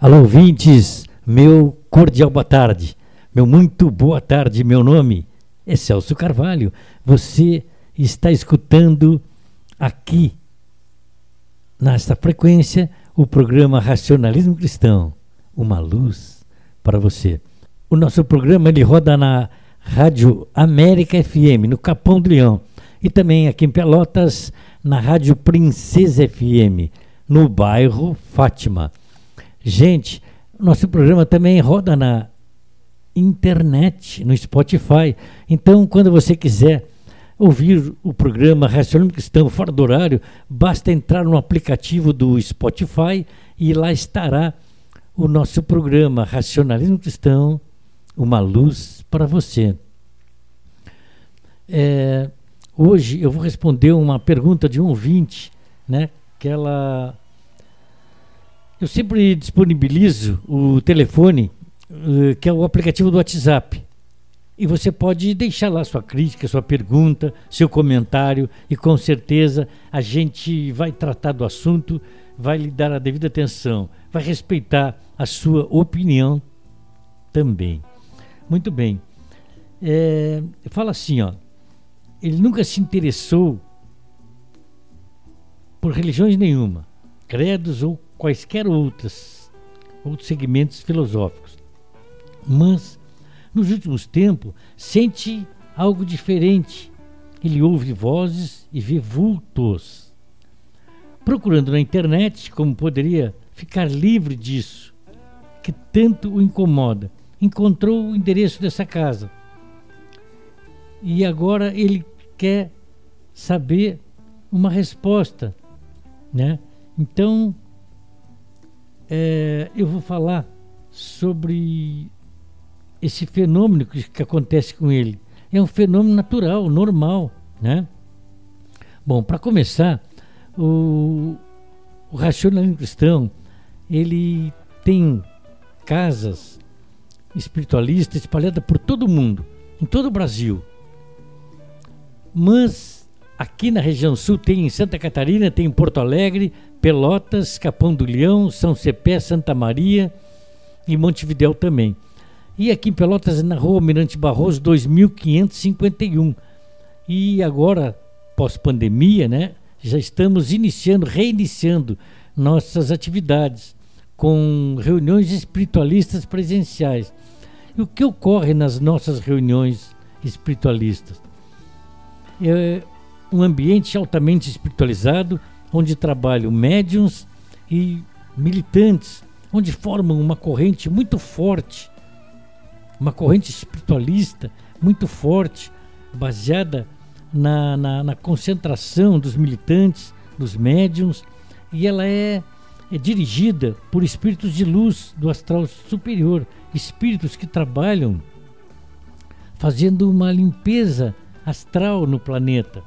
Alô, ouvintes, meu cordial boa tarde, meu muito boa tarde, meu nome é Celso Carvalho. Você está escutando aqui, nesta frequência, o programa Racionalismo Cristão, uma luz para você. O nosso programa ele roda na Rádio América FM, no Capão do Leão, e também aqui em Pelotas, na Rádio Princesa FM, no bairro Fátima. Gente, nosso programa também roda na internet, no Spotify. Então, quando você quiser ouvir o programa Racionalismo Cristão fora do horário, basta entrar no aplicativo do Spotify e lá estará o nosso programa Racionalismo Cristão, uma luz para você. É, hoje eu vou responder uma pergunta de um ouvinte, né? Que ela eu sempre disponibilizo o telefone, uh, que é o aplicativo do WhatsApp. E você pode deixar lá sua crítica, sua pergunta, seu comentário, e com certeza a gente vai tratar do assunto, vai lhe dar a devida atenção, vai respeitar a sua opinião também. Muito bem. É, fala assim, ó. Ele nunca se interessou por religiões nenhuma, credos ou quaisquer outras, outros segmentos filosóficos. Mas, nos últimos tempos, sente algo diferente. Ele ouve vozes e vê vultos. Procurando na internet como poderia ficar livre disso, que tanto o incomoda, encontrou o endereço dessa casa. E agora ele quer saber uma resposta, né? Então, é, eu vou falar sobre esse fenômeno que, que, acontece com ele. É um fenômeno natural, normal, né? Bom, para começar, o, o racionalismo cristão ele tem casas espiritualistas espalhadas por todo o mundo, em todo o Brasil. Mas aqui na região sul tem em Santa Catarina, tem em Porto Alegre, Pelotas, Capão do Leão, São Cepé, Santa Maria e Montevidéu também. E aqui em Pelotas, na rua Mirante Barroso, 2551. E agora, pós-pandemia, né, já estamos iniciando, reiniciando nossas atividades com reuniões espiritualistas presenciais. E o que ocorre nas nossas reuniões espiritualistas? É um ambiente altamente espiritualizado, onde trabalham médiums e militantes, onde formam uma corrente muito forte, uma corrente espiritualista muito forte, baseada na, na, na concentração dos militantes, dos médiums, e ela é, é dirigida por espíritos de luz do astral superior, espíritos que trabalham fazendo uma limpeza astral no planeta.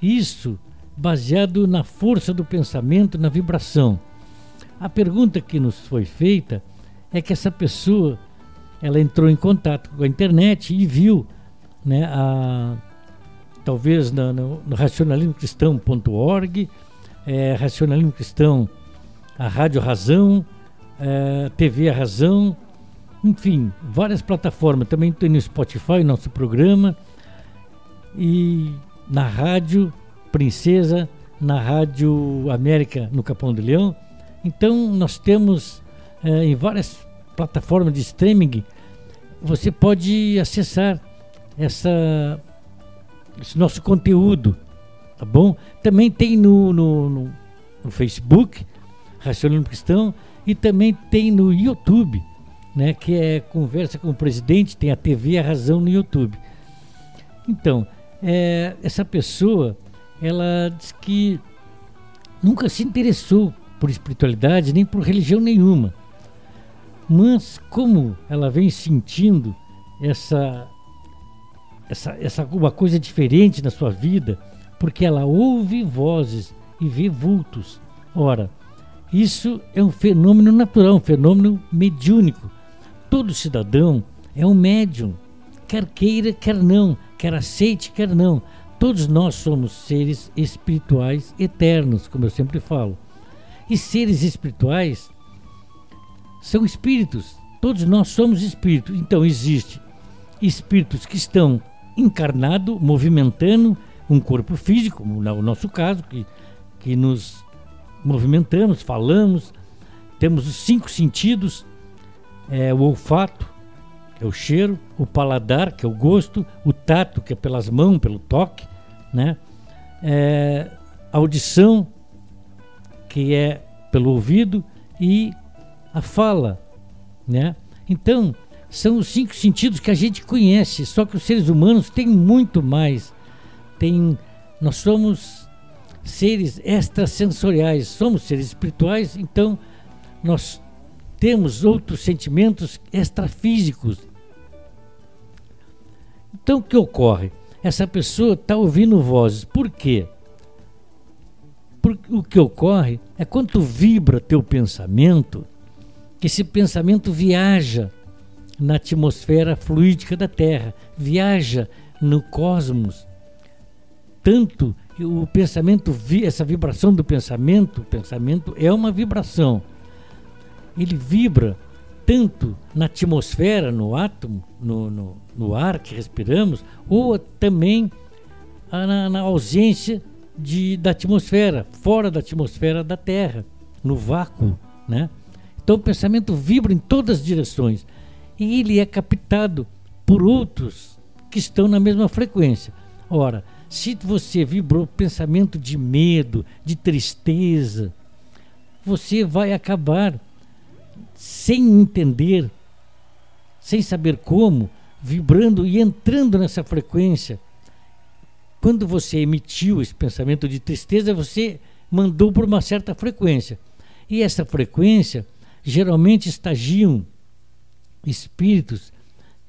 Isso baseado na força do pensamento, na vibração. A pergunta que nos foi feita é que essa pessoa ela entrou em contato com a internet e viu, né, a, talvez no, no, no racionalismocristão.org, é, Racionalismo Cristão, a Rádio Razão, é, TV A Razão, enfim, várias plataformas. Também tem no Spotify nosso programa e na rádio Princesa, na Rádio América, no Capão do Leão. Então, nós temos é, em várias plataformas de streaming, você pode acessar essa, esse nosso conteúdo, tá bom? Também tem no, no, no, no Facebook, Racionalismo Cristão, e também tem no YouTube, né, que é Conversa com o Presidente, tem a TV A Razão no YouTube. Então, é, essa pessoa ela diz que nunca se interessou por espiritualidade nem por religião nenhuma. Mas como ela vem sentindo essa essa essa uma coisa diferente na sua vida, porque ela ouve vozes e vê vultos. Ora, isso é um fenômeno natural, um fenômeno mediúnico. Todo cidadão é um médium, quer queira, quer não, quer aceite, quer não. Todos nós somos seres espirituais eternos, como eu sempre falo. E seres espirituais são espíritos. Todos nós somos espíritos. Então existe espíritos que estão encarnado, movimentando um corpo físico, no nosso caso, que, que nos movimentamos, falamos, temos os cinco sentidos, é, o olfato, é o cheiro, o paladar, que é o gosto, o tato, que é pelas mãos, pelo toque, né? É, a audição, que é pelo ouvido, e a fala, né? Então, são os cinco sentidos que a gente conhece, só que os seres humanos têm muito mais. Tem, nós somos seres extrasensoriais, somos seres espirituais, então nós temos outros sentimentos extrafísicos. Então o que ocorre? Essa pessoa está ouvindo vozes. Por quê? Porque o que ocorre é quando vibra teu pensamento, que esse pensamento viaja na atmosfera fluídica da Terra, viaja no cosmos. Tanto o pensamento, essa vibração do pensamento, o pensamento é uma vibração. Ele vibra tanto na atmosfera, no átomo, no, no, no ar que respiramos, ou também na, na ausência de, da atmosfera, fora da atmosfera da Terra, no vácuo, né? Então o pensamento vibra em todas as direções e ele é captado por outros que estão na mesma frequência. Ora, se você vibrou pensamento de medo, de tristeza, você vai acabar sem entender, sem saber como, vibrando e entrando nessa frequência. Quando você emitiu esse pensamento de tristeza, você mandou por uma certa frequência. E essa frequência geralmente estagiam espíritos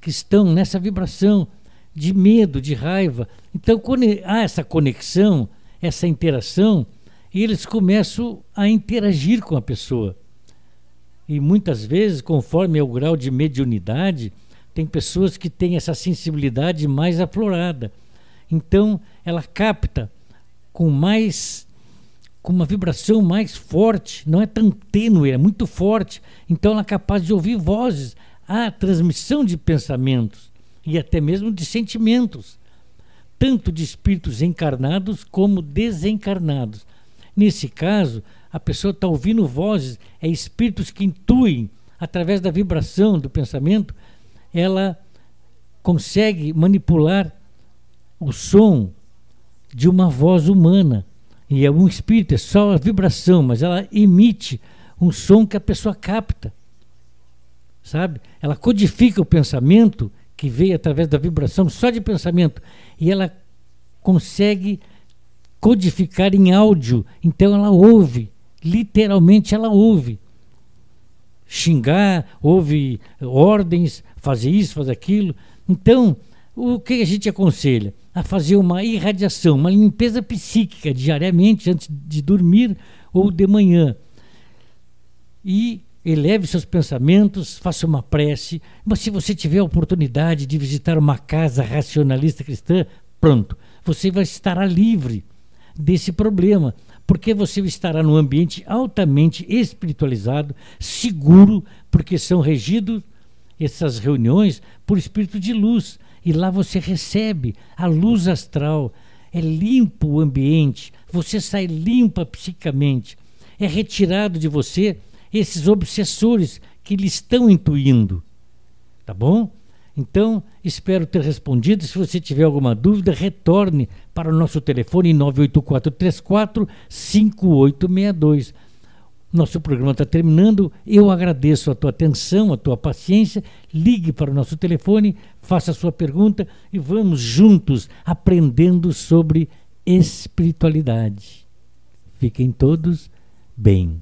que estão nessa vibração de medo, de raiva. Então, quando há essa conexão, essa interação, eles começam a interagir com a pessoa. E muitas vezes, conforme é o grau de mediunidade, tem pessoas que têm essa sensibilidade mais aflorada. Então, ela capta com mais com uma vibração mais forte, não é tão tênue, é muito forte. Então ela é capaz de ouvir vozes, a transmissão de pensamentos e até mesmo de sentimentos, tanto de espíritos encarnados como desencarnados. Nesse caso, a pessoa está ouvindo vozes, é espíritos que intuem, através da vibração do pensamento, ela consegue manipular o som de uma voz humana. E é um espírito, é só a vibração, mas ela emite um som que a pessoa capta sabe? Ela codifica o pensamento que veio através da vibração só de pensamento e ela consegue codificar em áudio. Então ela ouve, literalmente ela ouve. Xingar, ouve ordens, fazer isso, fazer aquilo. Então, o que a gente aconselha? A fazer uma irradiação, uma limpeza psíquica diariamente antes de dormir ou de manhã. E eleve seus pensamentos, faça uma prece. Mas se você tiver a oportunidade de visitar uma casa racionalista cristã, pronto, você vai estar livre desse problema, porque você estará num ambiente altamente espiritualizado, seguro, porque são regidos essas reuniões por espírito de luz, e lá você recebe a luz astral. É limpo o ambiente, você sai limpa psicamente. É retirado de você esses obsessores que lhe estão intuindo. Tá bom? Então, espero ter respondido. Se você tiver alguma dúvida, retorne para o nosso telefone 98434 5862. Nosso programa está terminando. Eu agradeço a tua atenção, a tua paciência. Ligue para o nosso telefone, faça a sua pergunta e vamos juntos aprendendo sobre espiritualidade. Fiquem todos bem.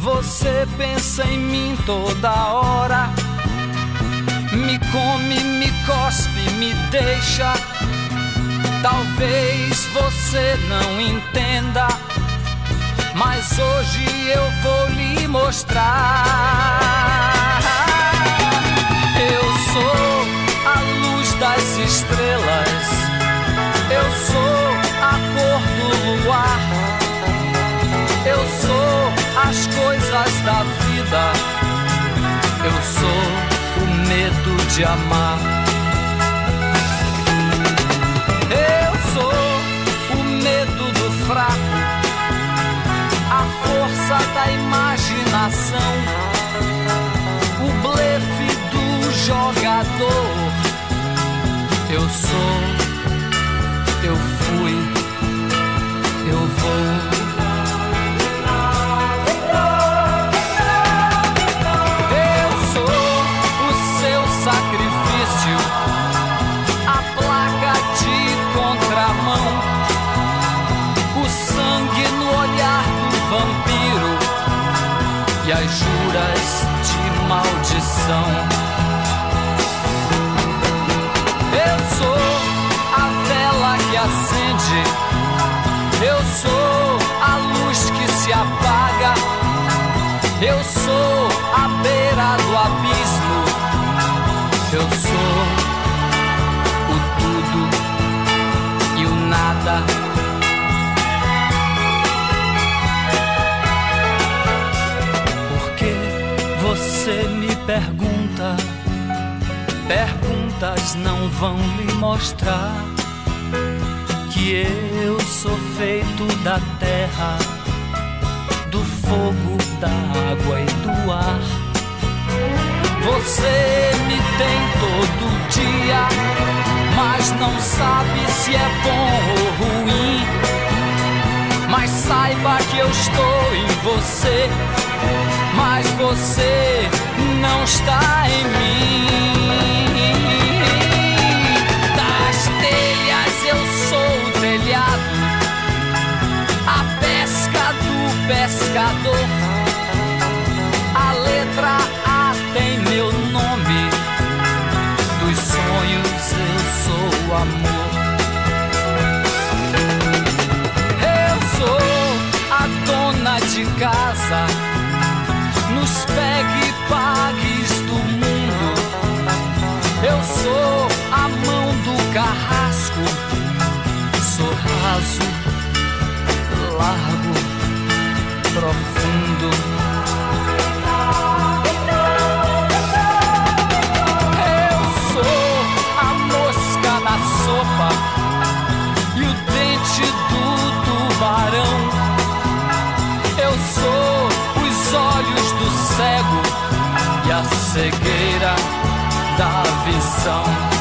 Você pensa em mim toda hora. Me come, me cospe, me deixa. Talvez você não entenda, mas hoje eu vou lhe mostrar. De amar. Eu sou o medo do fraco, a força da imaginação, as juras de maldição. Eu sou a vela que acende, eu sou a luz que se apaga. Eu sou a beira do abismo. Eu sou o tudo e o nada. Você me pergunta, perguntas não vão lhe mostrar que eu sou feito da terra do fogo, da água e do ar. Você me tem todo dia, mas não sabe se é bom ou ruim. Mas saiba que eu estou em você, mas você não está em mim. Das telhas eu sou o telhado a pesca do pescador. A cegueira da visão.